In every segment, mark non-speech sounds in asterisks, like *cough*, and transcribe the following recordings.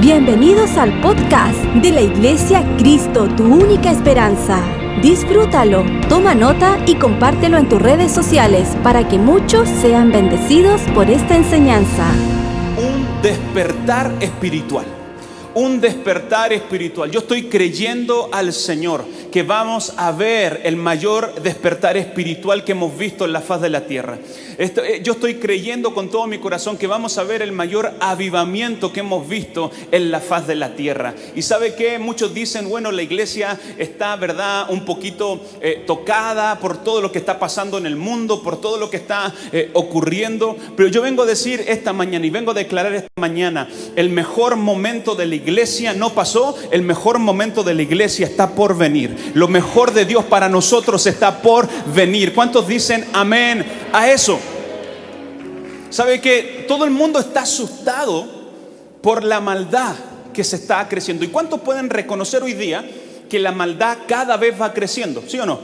Bienvenidos al podcast de la Iglesia Cristo, tu única esperanza. Disfrútalo, toma nota y compártelo en tus redes sociales para que muchos sean bendecidos por esta enseñanza. Un despertar espiritual. Un despertar espiritual. Yo estoy creyendo al Señor que vamos a ver el mayor despertar espiritual que hemos visto en la faz de la tierra. Eh, yo estoy creyendo con todo mi corazón que vamos a ver el mayor avivamiento que hemos visto en la faz de la tierra. Y sabe que muchos dicen, bueno, la iglesia está, ¿verdad?, un poquito eh, tocada por todo lo que está pasando en el mundo, por todo lo que está eh, ocurriendo. Pero yo vengo a decir esta mañana y vengo a declarar esta mañana, el mejor momento de la iglesia no pasó, el mejor momento de la iglesia está por venir. Lo mejor de Dios para nosotros está por venir. ¿Cuántos dicen amén a eso? ¿Sabe que todo el mundo está asustado por la maldad que se está creciendo? ¿Y cuántos pueden reconocer hoy día que la maldad cada vez va creciendo? ¿Sí o no?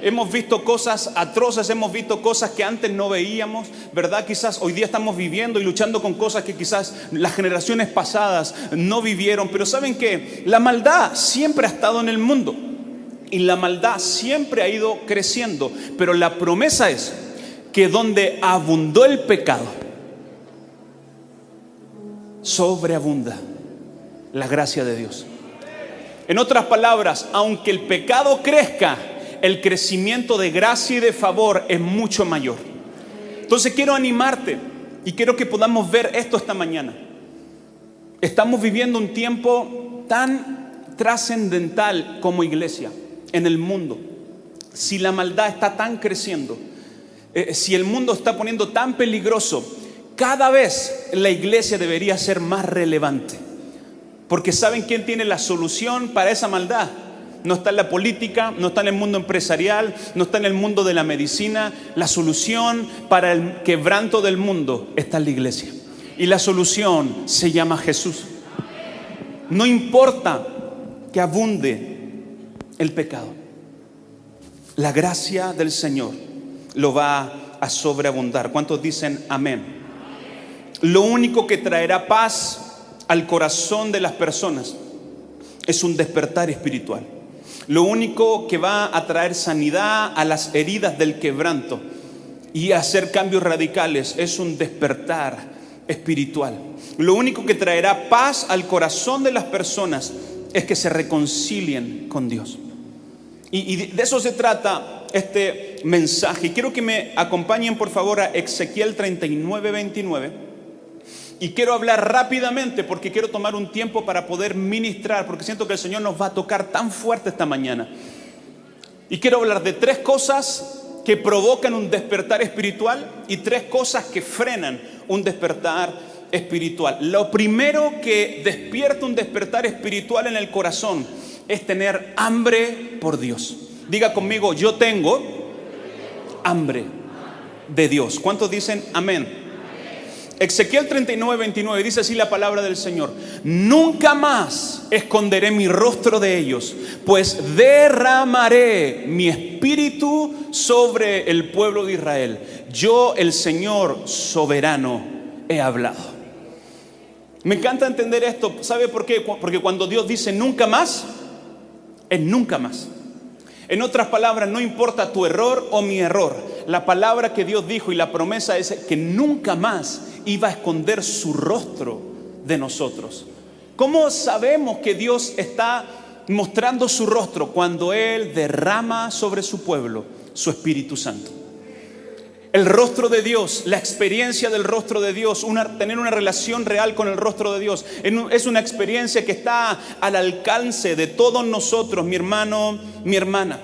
Hemos visto cosas atroces, hemos visto cosas que antes no veíamos, ¿verdad? Quizás hoy día estamos viviendo y luchando con cosas que quizás las generaciones pasadas no vivieron, pero ¿saben qué? La maldad siempre ha estado en el mundo y la maldad siempre ha ido creciendo, pero la promesa es que donde abundó el pecado, sobreabunda la gracia de Dios. En otras palabras, aunque el pecado crezca, el crecimiento de gracia y de favor es mucho mayor. Entonces quiero animarte y quiero que podamos ver esto esta mañana. Estamos viviendo un tiempo tan trascendental como iglesia en el mundo, si la maldad está tan creciendo, eh, si el mundo está poniendo tan peligroso, cada vez la iglesia debería ser más relevante. Porque ¿saben quién tiene la solución para esa maldad? No está en la política, no está en el mundo empresarial, no está en el mundo de la medicina. La solución para el quebranto del mundo está en la iglesia. Y la solución se llama Jesús. No importa que abunde el pecado. La gracia del Señor lo va a sobreabundar. ¿Cuántos dicen amén? Lo único que traerá paz al corazón de las personas es un despertar espiritual. Lo único que va a traer sanidad a las heridas del quebranto y hacer cambios radicales es un despertar espiritual. Lo único que traerá paz al corazón de las personas es que se reconcilien con Dios. Y, de eso se trata este mensaje. Quiero que me acompañen por favor a Ezequiel 39, 29. Y quiero hablar rápidamente porque quiero tomar un tiempo para poder ministrar, porque siento que el Señor nos va a tocar tan fuerte esta mañana. Y quiero hablar de tres cosas que provocan un despertar espiritual y tres cosas que frenan un despertar espiritual. Lo primero que despierta un despertar espiritual en el corazón es tener hambre por Dios. Diga conmigo, yo tengo hambre de Dios. ¿Cuántos dicen amén? Ezequiel 39, 29 dice así la palabra del Señor. Nunca más esconderé mi rostro de ellos, pues derramaré mi espíritu sobre el pueblo de Israel. Yo, el Señor soberano, he hablado. Me encanta entender esto. ¿Sabe por qué? Porque cuando Dios dice nunca más, es nunca más. En otras palabras, no importa tu error o mi error, la palabra que Dios dijo y la promesa es que nunca más iba a esconder su rostro de nosotros. ¿Cómo sabemos que Dios está mostrando su rostro cuando Él derrama sobre su pueblo su Espíritu Santo? El rostro de Dios, la experiencia del rostro de Dios, tener una relación real con el rostro de Dios. Es una experiencia que está al alcance de todos nosotros, mi hermano, mi hermana.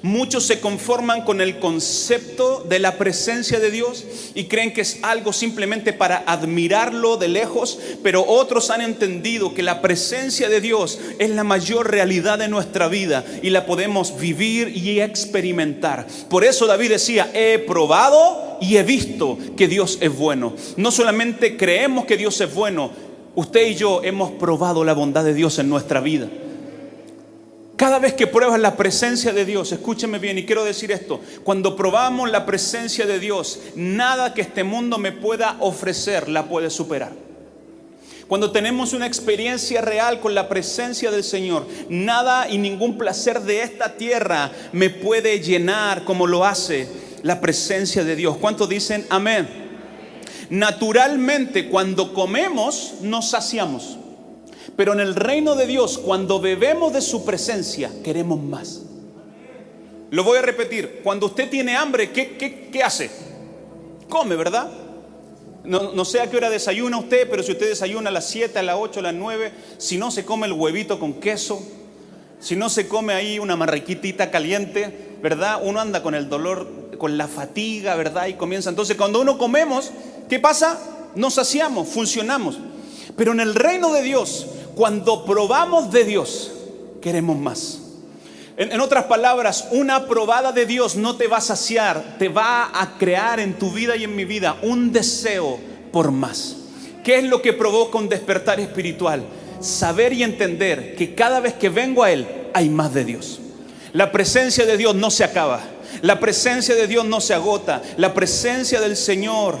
Muchos se conforman con el concepto de la presencia de Dios y creen que es algo simplemente para admirarlo de lejos, pero otros han entendido que la presencia de Dios es la mayor realidad de nuestra vida y la podemos vivir y experimentar. Por eso David decía, he probado y he visto que Dios es bueno. No solamente creemos que Dios es bueno, usted y yo hemos probado la bondad de Dios en nuestra vida. Cada vez que pruebas la presencia de Dios, escúcheme bien y quiero decir esto, cuando probamos la presencia de Dios, nada que este mundo me pueda ofrecer la puede superar. Cuando tenemos una experiencia real con la presencia del Señor, nada y ningún placer de esta tierra me puede llenar como lo hace la presencia de Dios. ¿Cuántos dicen amén? Naturalmente, cuando comemos, nos saciamos. Pero en el reino de Dios, cuando bebemos de su presencia, queremos más. Lo voy a repetir. Cuando usted tiene hambre, ¿qué, qué hace? Come, ¿verdad? No, sé a qué hora desayuna usted, pero si usted desayuna a las 7, a las 8, a las 9, si no se come el huevito con queso, si no se come ahí una marraquitita caliente, ¿verdad? Uno anda con el dolor, con la fatiga, ¿verdad? Y comienza. Entonces, cuando uno comemos, ¿qué pasa? Nos saciamos, funcionamos. Pero en el reino de Dios, cuando probamos de Dios, queremos más. En, otras palabras, una probada de Dios no te va a saciar, te va a crear en tu vida y en mi vida un deseo por más. ¿Qué es lo que provoca un despertar espiritual? Saber y entender que cada vez que vengo a Él hay más de Dios. La presencia de Dios no se acaba. La presencia de Dios no se agota. La presencia del Señor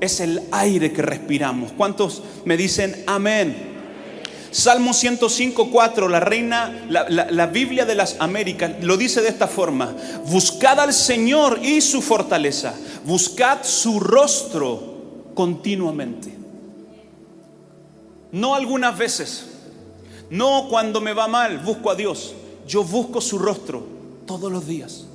es el aire que respiramos. ¿Cuántos me dicen amén? Salmo 105, 4, la reina, la, Biblia de las Américas, lo dice de esta forma, buscad al Señor y su fortaleza, buscad su rostro continuamente. No algunas veces, no cuando me va mal, busco a Dios, yo busco su rostro todos los días.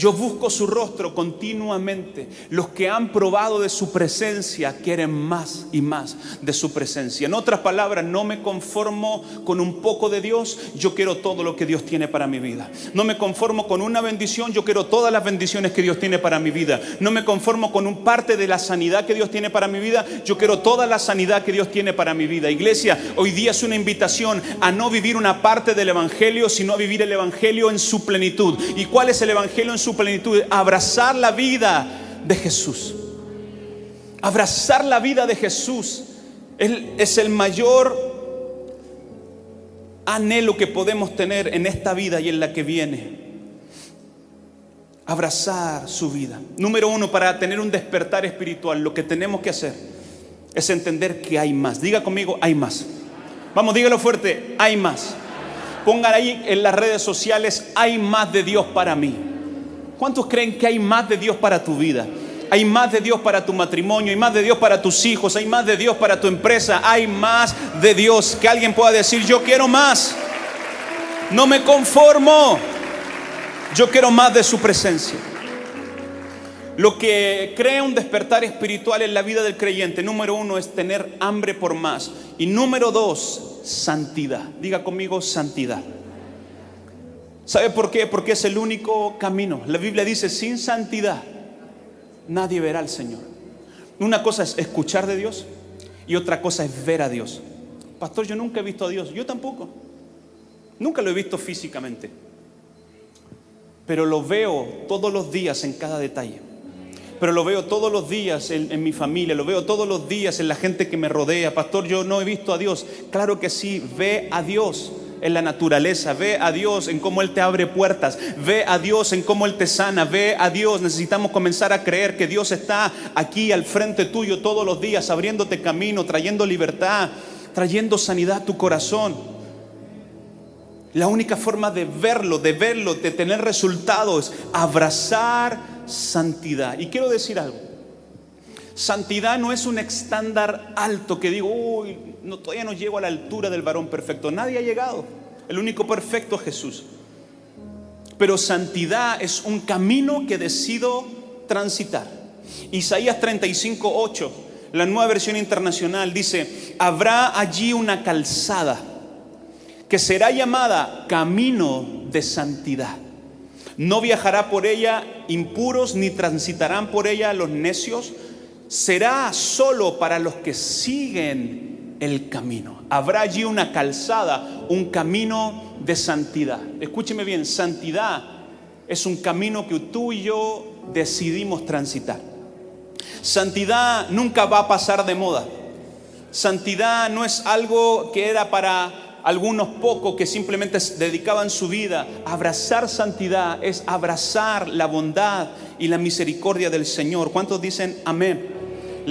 Yo busco su rostro continuamente. Los que han probado de su presencia quieren más y más de su presencia. En otras palabras, no me conformo con un poco de Dios, yo quiero todo lo que Dios tiene para mi vida. No me conformo con una bendición, yo quiero todas las bendiciones que Dios tiene para mi vida. No me conformo con un parte de la sanidad que Dios tiene para mi vida, yo quiero toda la sanidad que Dios tiene para mi vida. Iglesia, hoy día es una invitación a no vivir una parte del Evangelio, sino a vivir el Evangelio en su plenitud. ¿Y cuál es el Evangelio en su plenitud, abrazar la vida de Jesús. Abrazar la vida de Jesús es el mayor anhelo que podemos tener en esta vida y en la que viene. Abrazar su vida. Número uno, para tener un despertar espiritual, lo que tenemos que hacer es entender que hay más. Diga conmigo, hay más. Vamos, dígalo fuerte, hay más. Pongan ahí en las redes sociales, hay más de Dios para mí. ¿Cuántos creen que hay más de Dios para tu vida? Hay más de Dios para tu matrimonio, hay más de Dios para tus hijos, hay más de Dios para tu empresa, hay más de Dios. Que alguien pueda decir, yo quiero más. No me conformo. Yo quiero más de su presencia. Lo que crea un despertar espiritual en la vida del creyente, número uno, es tener hambre por más. Y número dos, santidad. Diga conmigo, santidad. ¿Sabe por qué? Porque es el único camino. La Biblia dice, sin santidad nadie verá al Señor. Una cosa es escuchar de Dios y otra cosa es ver a Dios. Pastor, yo nunca he visto a Dios. Yo tampoco. Nunca lo he visto físicamente. Pero lo veo todos los días en cada detalle. Pero lo veo todos los días en, en, mi familia, lo veo todos los días en la gente que me rodea. Pastor, yo no he visto a Dios. Claro que sí, ve a Dios en la naturaleza, ve a Dios en cómo Él te abre puertas, ve a Dios en cómo Él te sana, ve a Dios. Necesitamos comenzar a creer que Dios está aquí al frente tuyo todos los días, abriéndote camino, trayendo libertad, trayendo sanidad a tu corazón. La única forma de verlo, de verlo, de tener resultados, abrazar santidad. Y quiero decir algo. Santidad no es un estándar alto que digo, uy, no, todavía no llego a la altura del varón perfecto. Nadie ha llegado. El único perfecto es Jesús. Pero santidad es un camino que decido transitar. Isaías 35, 8, la nueva versión internacional, dice, habrá allí una calzada que será llamada camino de santidad. No viajará por ella impuros, ni transitarán por ella los necios. Será solo para los que siguen el camino. Habrá allí una calzada, un camino de santidad. Escúcheme bien, santidad es un camino que tú y yo decidimos transitar. Santidad nunca va a pasar de moda. Santidad no es algo que era para algunos pocos que simplemente dedicaban su vida. Abrazar santidad es abrazar la bondad y la misericordia del Señor. ¿Cuántos dicen amén?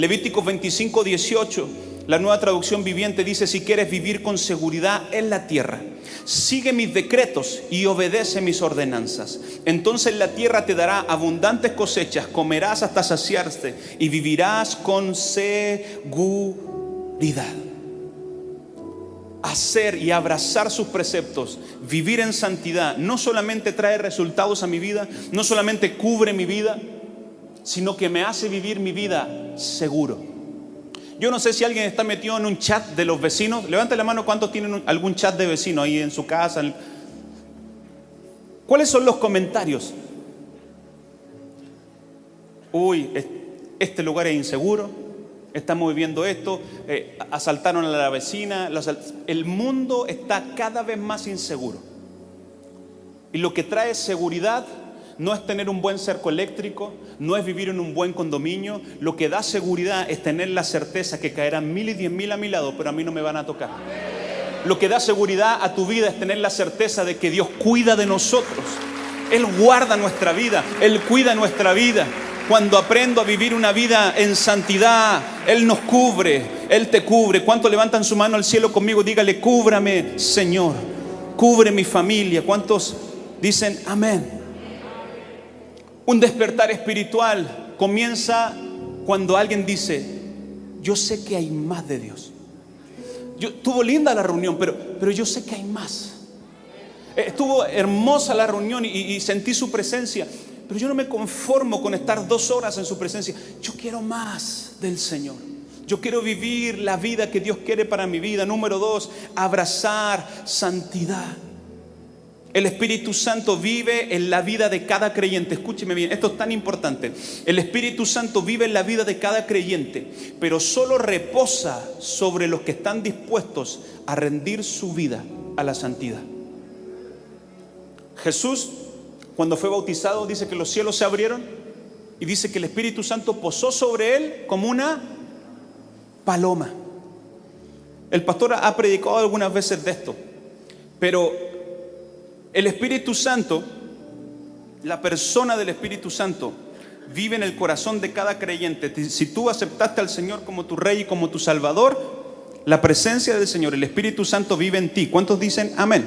Levítico 25, 18 La nueva traducción viviente dice, si quieres vivir con seguridad en la tierra, sigue mis decretos y obedece mis ordenanzas. Entonces la tierra te dará abundantes cosechas, comerás hasta saciarte y vivirás con seguridad. Hacer y abrazar sus preceptos, vivir en santidad, no solamente trae resultados a mi vida, no solamente cubre mi vida, sino que me hace vivir mi vida seguro. Yo no sé si alguien está metido en un chat de los vecinos. Levante la mano cuántos tienen algún chat de vecinos ahí en su casa. ¿Cuáles son los comentarios? Uy, este lugar es inseguro, estamos viviendo esto, eh, asaltaron a la vecina, el mundo está cada vez más inseguro. Y lo que trae seguridad no es tener un buen cerco eléctrico, no es vivir en un buen condominio. Lo que da seguridad es tener la certeza que caerán mil y diez mil a mi lado, pero a mí no me van a tocar. Lo que da seguridad a tu vida es tener la certeza de que Dios cuida de nosotros. Él guarda nuestra vida, Él cuida nuestra vida. Cuando aprendo a vivir una vida en santidad, Él nos cubre, Él te cubre. ¿Cuántos levantan su mano al cielo conmigo? Dígale, cúbrame, Señor. Cubre mi familia. ¿Cuántos dicen amén? Un despertar espiritual comienza cuando alguien dice, yo sé que hay más de Dios. Yo, estuvo linda la reunión, pero, pero yo sé que hay más. Eh, estuvo hermosa la reunión y, y sentí su presencia, pero yo no me conformo con estar dos horas en su presencia. Yo quiero más del Señor. Yo quiero vivir la vida que Dios quiere para mi vida. Número dos, abrazar santidad. El Espíritu Santo vive en la vida de cada creyente. Escúcheme bien, esto es tan importante. El Espíritu Santo vive en la vida de cada creyente, pero solo reposa sobre los que están dispuestos a rendir su vida a la santidad. Jesús, cuando fue bautizado, dice que los cielos se abrieron y dice que el Espíritu Santo posó sobre él como una paloma. El pastor ha predicado algunas veces de esto, pero el Espíritu Santo, la persona del Espíritu Santo, vive en el corazón de cada creyente. Si tú aceptaste al Señor como tu Rey y como tu Salvador, la presencia del Señor, el Espíritu Santo vive en ti. ¿Cuántos dicen amén?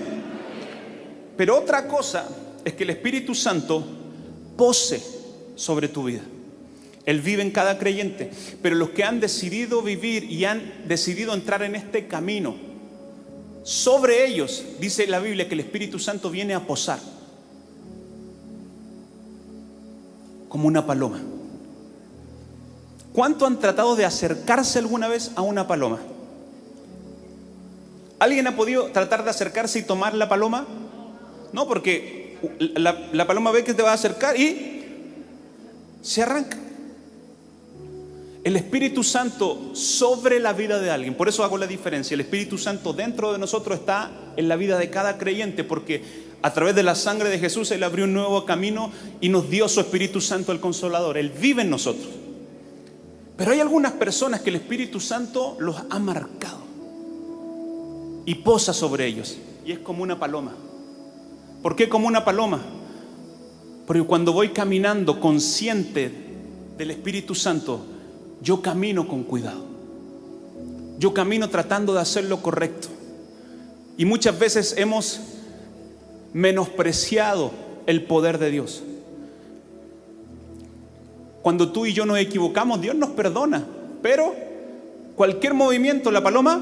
Pero otra cosa es que el Espíritu Santo pose sobre tu vida. Él vive en cada creyente. Pero los que han decidido vivir y han decidido entrar en este camino, sobre ellos, dice la Biblia, que el Espíritu Santo viene a posar como una paloma. ¿Cuánto han tratado de acercarse alguna vez a una paloma? ¿Alguien ha podido tratar de acercarse y tomar la paloma? No, porque la, paloma ve que te va a acercar y se arranca el Espíritu Santo sobre la vida de alguien. Por eso hago la diferencia. El Espíritu Santo dentro de nosotros está en la vida de cada creyente, porque a través de la sangre de Jesús Él abrió un nuevo camino y nos dio su Espíritu Santo el Consolador. Él vive en nosotros. Pero hay algunas personas que el Espíritu Santo los ha marcado y posa sobre ellos. Y es como una paloma. ¿Por qué como una paloma? Porque cuando voy caminando consciente del Espíritu Santo, yo camino con cuidado. Yo camino tratando de hacer lo correcto. Y muchas veces hemos menospreciado el poder de Dios. Cuando tú y yo nos equivocamos, Dios nos perdona. Pero cualquier movimiento, la paloma,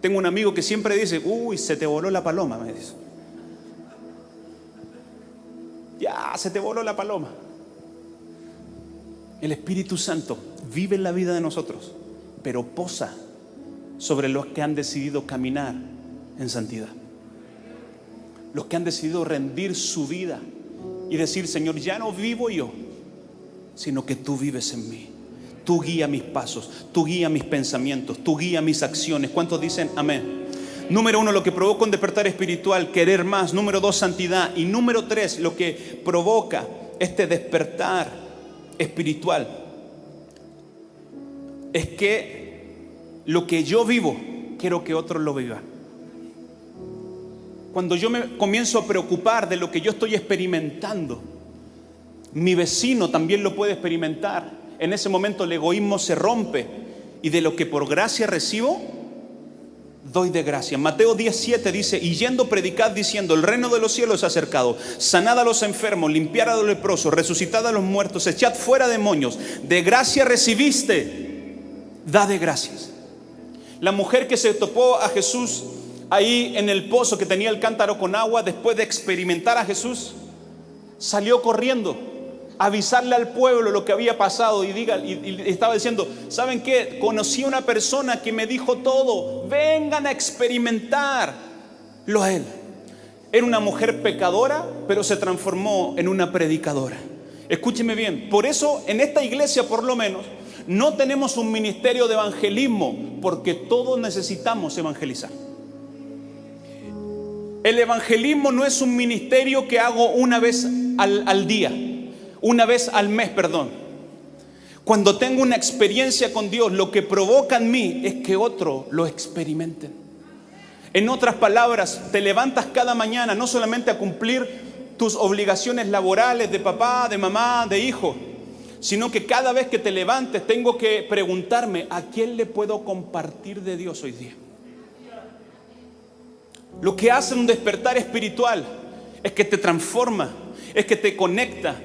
tengo un amigo que siempre dice, uy, se te voló la paloma, me dice. Ya, se te voló la paloma. El Espíritu Santo vive en la vida de nosotros, pero posa sobre los que han decidido caminar en santidad. Los que han decidido rendir su vida y decir, Señor, ya no vivo yo, sino que tú vives en mí. Tú guía mis pasos, tú guía mis pensamientos, tú guía mis acciones. ¿Cuántos dicen amén? Número uno, lo que provoca un despertar espiritual, querer más. Número dos, santidad. Y número tres, lo que provoca este despertar espiritual es que lo que yo vivo, quiero que otros lo vivan. Cuando yo me comienzo a preocupar de lo que yo estoy experimentando, mi vecino también lo puede experimentar. En ese momento el egoísmo se rompe y de lo que por gracia recibo, doy de gracia. Mateo 17 dice, y yendo predicad diciendo, el reino de los cielos es acercado, sanad a los enfermos, limpiad a los leprosos, resucitad a los muertos, echad fuera demonios, de gracia recibiste, da de gracias. La mujer que se topó a Jesús ahí en el pozo que tenía el cántaro con agua, después de experimentar a Jesús, salió corriendo avisarle al pueblo lo que había pasado y, diga, y, estaba diciendo, ¿saben qué? Conocí a una persona que me dijo todo, vengan a experimentar lo a él. Era una mujer pecadora, pero se transformó en una predicadora. Escúcheme bien, por eso en esta iglesia por lo menos no tenemos un ministerio de evangelismo, porque todos necesitamos evangelizar. El evangelismo no es un ministerio que hago una vez al, día, una vez al mes, perdón. Cuando tengo una experiencia con Dios, lo que provoca en mí es que otro lo experimenten. En otras palabras, te levantas cada mañana no solamente a cumplir tus obligaciones laborales de papá, de mamá, de hijo, sino que cada vez que te levantes tengo que preguntarme a quién le puedo compartir de Dios hoy día. Lo que hace un despertar espiritual es que te transforma, es que te conecta,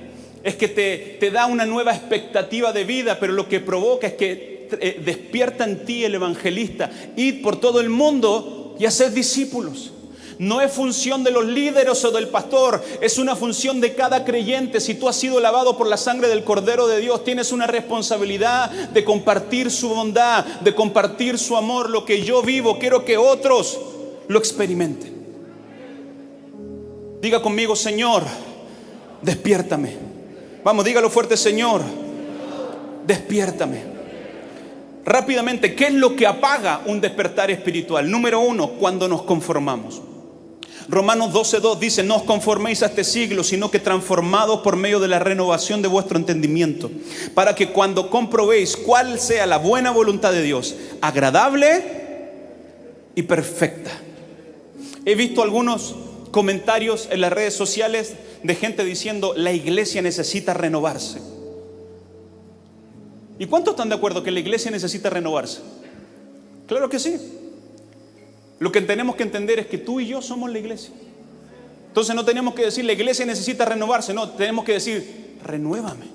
es que te, da una nueva expectativa de vida, pero lo que provoca es que eh, despierta en ti el evangelista, ir por todo el mundo y hacer discípulos. No es función de los líderes o del pastor, es una función de cada creyente. Si tú has sido lavado por la sangre del Cordero de Dios, tienes una responsabilidad de compartir su bondad, de compartir su amor. Lo que yo vivo, quiero que otros lo experimenten. Diga conmigo, Señor, despiértame. Vamos, dígalo fuerte, Señor, despiértame. Rápidamente, ¿qué es lo que apaga un despertar espiritual? Número uno, cuando nos conformamos. Romanos 12.2 dice, no os conforméis a este siglo, sino que transformados por medio de la renovación de vuestro entendimiento, para que cuando comprobéis cuál sea la buena voluntad de Dios, agradable y perfecta. He visto algunos comentarios en las redes sociales de gente diciendo, la iglesia necesita renovarse. ¿Y cuántos están de acuerdo que la iglesia necesita renovarse? Claro que sí. Lo que tenemos que entender es que tú y yo somos la iglesia. Entonces no tenemos que decir, la iglesia necesita renovarse, no, tenemos que decir, renuévame.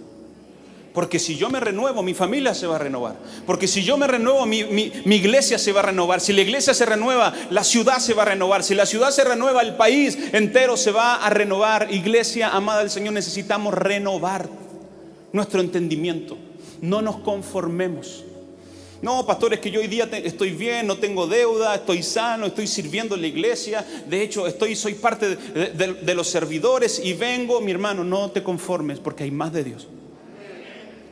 Porque si yo me renuevo, mi familia se va a renovar. Porque si yo me renuevo, mi, iglesia se va a renovar. Si la iglesia se renueva, la ciudad se va a renovar. Si la ciudad se renueva, el país entero se va a renovar. Iglesia amada del Señor, necesitamos renovar nuestro entendimiento. No nos conformemos. No, pastor, es que yo hoy día estoy bien, no tengo deuda, estoy sano, estoy sirviendo en la iglesia. De hecho, estoy, soy parte de los servidores y vengo, mi hermano, no te conformes porque hay más de Dios.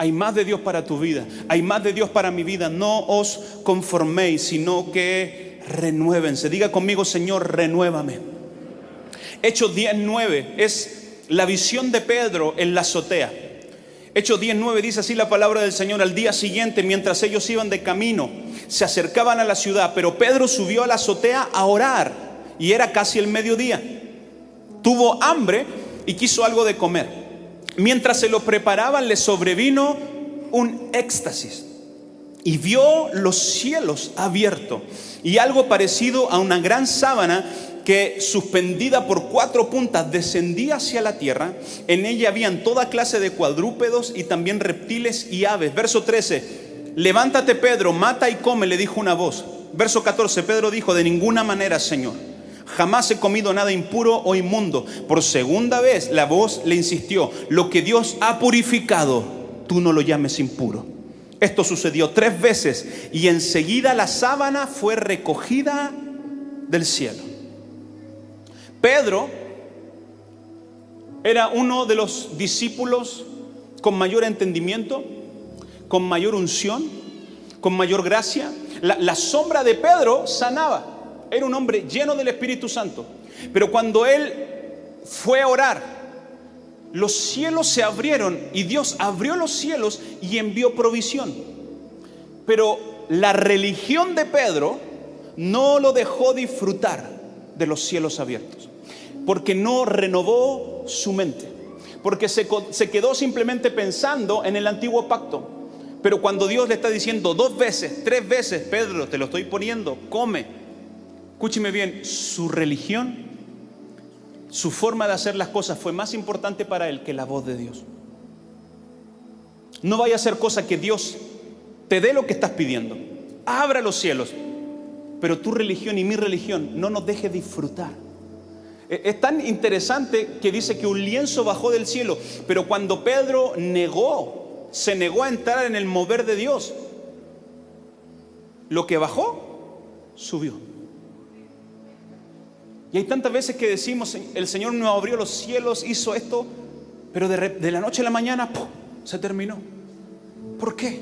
Hay más de Dios para tu vida. Hay más de Dios para mi vida. No os conforméis, sino que renuévense. Diga conmigo, Señor, renuévame. Hechos 10.9 es la visión de Pedro en la azotea. Hechos 10.9 dice así la palabra del Señor. Al día siguiente, mientras ellos iban de camino, se acercaban a la ciudad, pero Pedro subió a la azotea a orar y era casi el mediodía. Tuvo hambre y quiso algo de comer. Mientras se lo preparaban, le sobrevino un éxtasis y vio los cielos abiertos y algo parecido a una gran sábana que suspendida por cuatro puntas descendía hacia la tierra. En ella habían toda clase de cuadrúpedos y también reptiles y aves. Verso 13, levántate Pedro, mata y come, le dijo una voz. Verso 14, Pedro dijo, de ninguna manera, Señor. Jamás he comido nada impuro o inmundo. Por segunda vez la voz le insistió, lo que Dios ha purificado, tú no lo llames impuro. Esto sucedió tres veces y enseguida la sábana fue recogida del cielo. Pedro era uno de los discípulos con mayor entendimiento, con mayor unción, con mayor gracia. La, la sombra de Pedro sanaba. Era un hombre lleno del Espíritu Santo. Pero cuando él fue a orar, los cielos se abrieron y Dios abrió los cielos y envió provisión. Pero la religión de Pedro no lo dejó disfrutar de los cielos abiertos, porque no renovó su mente, porque se, quedó simplemente pensando en el antiguo pacto Pero cuando Dios le está diciendo dos veces, tres veces, Pedro, te lo estoy poniendo, come. Escúcheme bien, su religión, su forma de hacer las cosas fue más importante para él que la voz de Dios. No vaya a ser cosa que Dios te dé lo que estás pidiendo. Abra los cielos. Pero tu religión y mi religión no nos deje disfrutar. E, es tan interesante que dice que un lienzo bajó del cielo, pero cuando Pedro negó, se negó a entrar en el mover de Dios, lo que bajó, subió. Y hay tantas veces que decimos, el Señor no abrió los cielos, hizo esto, pero de, la noche a la mañana se terminó. ¿Por qué?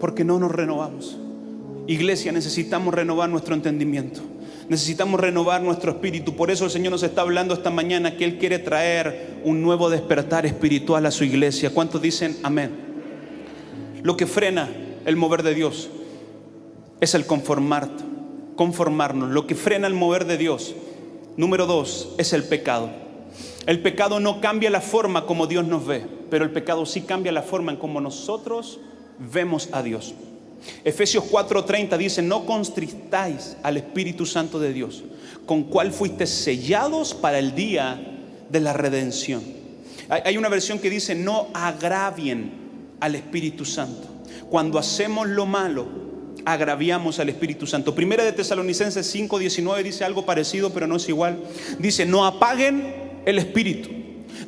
Porque no nos renovamos. Iglesia, necesitamos renovar nuestro entendimiento. Necesitamos renovar nuestro espíritu. Por eso el Señor nos está hablando esta mañana que Él quiere traer un nuevo despertar espiritual a su iglesia. ¿Cuántos dicen amén? Lo que frena el mover de Dios es el conformar, conformarnos. Lo que frena el mover de Dios, número dos, es el pecado. El pecado no cambia la forma como Dios nos ve, pero el pecado sí cambia la forma en como nosotros vemos a Dios. Efesios 4:30 dice, no constristáis al Espíritu Santo de Dios, con cual fuiste sellados para el día de la redención. Hay una versión que dice, no agravien al Espíritu Santo. Cuando hacemos lo malo, agraviamos al Espíritu Santo. Primera de Tesalonicenses 5:19 dice algo parecido, pero no es igual. Dice, no apaguen el Espíritu.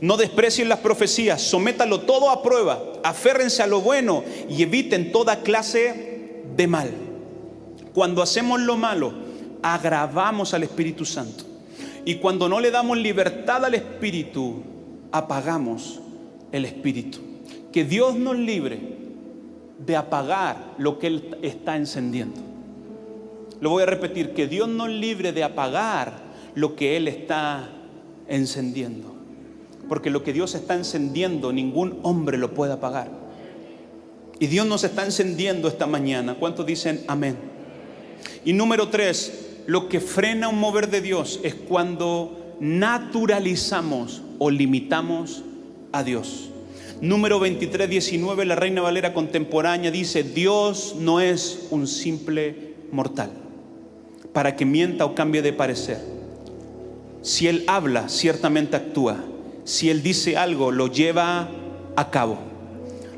No desprecien las profecías, sométalo todo a prueba, aférrense a lo bueno y eviten toda clase de mal. Cuando hacemos lo malo, agravamos al Espíritu Santo. Y cuando no le damos libertad al Espíritu, apagamos el Espíritu. Que Dios nos libre de apagar lo que Él está encendiendo. Lo voy a repetir, que Dios nos libre de apagar lo que Él está encendiendo. Porque lo que Dios está encendiendo, ningún hombre lo puede apagar. Y Dios nos está encendiendo esta mañana. ¿Cuántos dicen amén? Y número tres, lo que frena un mover de Dios es cuando naturalizamos o limitamos a Dios. Número 23, 19, la Reina Valera contemporánea dice, Dios no es un simple mortal para que mienta o cambie de parecer. Si Él habla, ciertamente actúa si Él dice algo, lo lleva a cabo.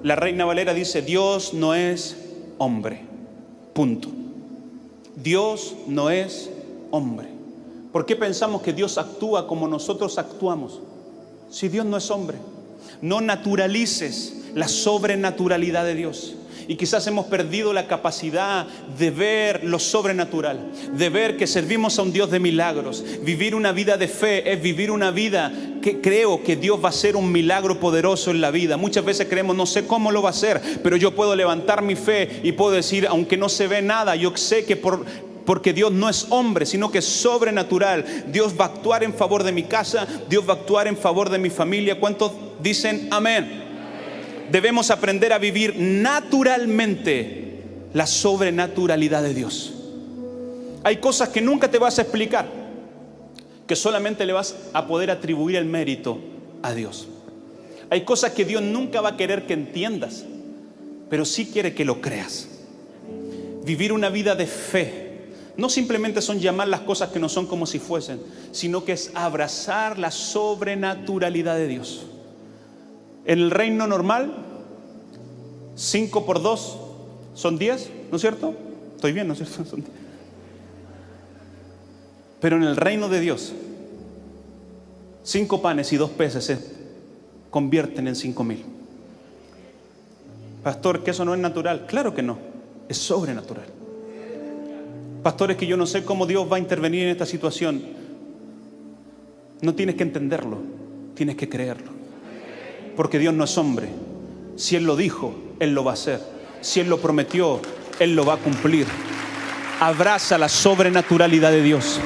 La Reina Valera dice, Dios no es hombre. Punto. Dios no es hombre. ¿Por qué pensamos que Dios actúa como nosotros actuamos? Si Dios no es hombre. No naturalices la sobrenaturalidad de Dios. Y quizás hemos perdido la capacidad de ver lo sobrenatural, de ver que servimos a un Dios de milagros. Vivir una vida de fe es vivir una vida que creo que Dios va a hacer un milagro poderoso en la vida. Muchas veces creemos, no sé cómo lo va a hacer, pero yo puedo levantar mi fe y puedo decir, aunque no se ve nada, yo sé que por, porque Dios no es hombre, sino que es sobrenatural. Dios va a actuar en favor de mi casa, Dios va a actuar en favor de mi familia. ¿Cuántos dicen amén? debemos aprender a vivir naturalmente la sobrenaturalidad de Dios. Hay cosas que nunca te vas a explicar, que solamente le vas a poder atribuir el mérito a Dios. Hay cosas que Dios nunca va a querer que entiendas, pero sí quiere que lo creas. Vivir una vida de fe no simplemente son llamar las cosas que no son como si fuesen, sino que es abrazar la sobrenaturalidad de Dios. En el reino normal, 5 por 2 son 10, ¿no es cierto? Estoy bien, ¿no es cierto? *laughs* Pero en el reino de Dios, cinco panes y dos peces se convierten en cinco mil. Pastor, que eso no es natural. Claro que no, es sobrenatural. Pastor, es que yo no sé cómo Dios va a intervenir en esta situación. No tienes que entenderlo, tienes que creerlo porque Dios no es hombre. Si Él lo dijo, Él lo va a hacer. Si Él lo prometió, Él lo va a cumplir. Abraza la sobrenaturalidad de Dios.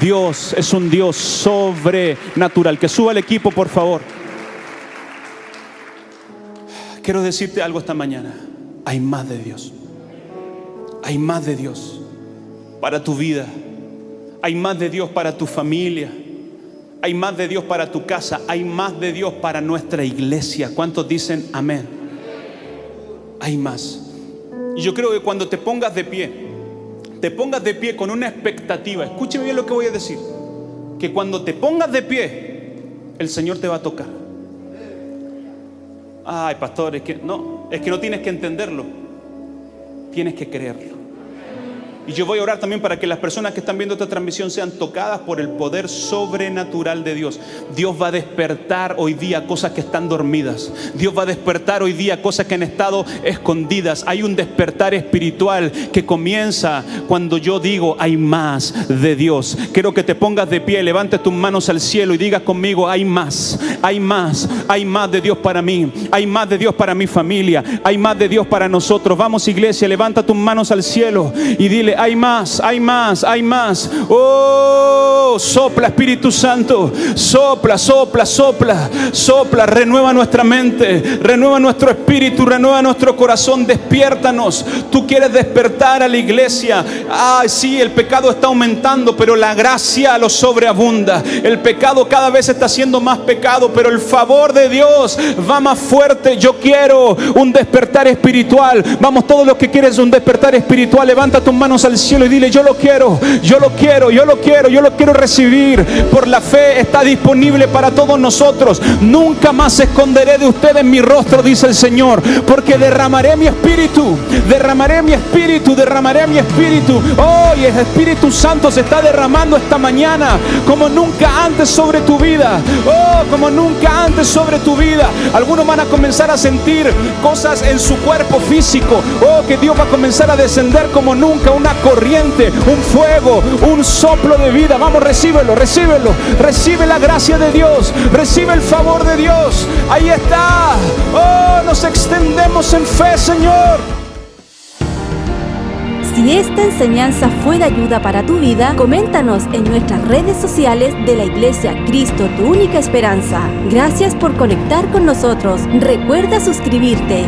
Dios es un Dios sobrenatural. Que suba el equipo, por favor. Quiero decirte algo esta mañana. Hay más de Dios. Hay más de Dios para tu vida. Hay más de Dios para tu familia. Hay más de Dios para tu casa, hay más de Dios para nuestra iglesia. ¿Cuántos dicen amén? hay más. Y yo creo que cuando te pongas de pie, te pongas de pie con una expectativa, escúcheme bien lo que voy a decir, que cuando te pongas de pie, el Señor te va a tocar. Ay, pastor, es que no, es que no tienes que entenderlo, tienes que creerlo. Y yo voy a orar también para que las personas que están viendo esta transmisión sean tocadas por el poder sobrenatural de Dios. Dios va a despertar hoy día cosas que están dormidas. Dios va a despertar hoy día cosas que han estado escondidas. Hay un despertar espiritual que comienza cuando yo digo hay más de Dios. Quiero que te pongas de pie, levante tus manos al cielo y digas conmigo hay más, hay más, hay más de Dios para mí, hay más de Dios para mi familia, hay más de Dios para nosotros. Vamos iglesia, levanta tus manos al cielo y dile hay más, hay más, hay más. Oh, sopla Espíritu Santo, sopla, sopla, sopla, sopla, renueva nuestra mente, renueva nuestro espíritu, renueva nuestro corazón, despiértanos. Tú quieres despertar a la iglesia. Ay, sí, el pecado está aumentando, pero la gracia lo sobreabunda. El pecado cada vez está siendo más pecado, pero el favor de Dios va más fuerte. Yo quiero un despertar espiritual. Vamos, todos los que quieres un despertar espiritual, levanta tus manos al cielo y dile, yo lo quiero, yo lo quiero, yo lo quiero, yo lo quiero recibir. Por la fe está disponible para todos nosotros. Nunca más esconderé de ustedes mi rostro, dice el Señor, porque derramaré mi espíritu, derramaré mi espíritu, derramaré mi espíritu. Hoy el Espíritu Santo se está derramando esta mañana como nunca antes sobre tu vida. Oh, como nunca antes sobre tu vida. Algunos van a comenzar a sentir cosas en su cuerpo físico. Oh, que Dios va a comenzar a descender como nunca una corriente, un fuego, un soplo de vida. Vamos, recíbelo, recíbelo. Recibe la gracia de Dios, recibe el favor de Dios. Ahí está. Oh, nos extendemos en fe, Señor. Si esta enseñanza fue de ayuda para tu vida, coméntanos en nuestras redes sociales de la Iglesia Cristo, tu única esperanza. Gracias por conectar con nosotros. Recuerda suscribirte.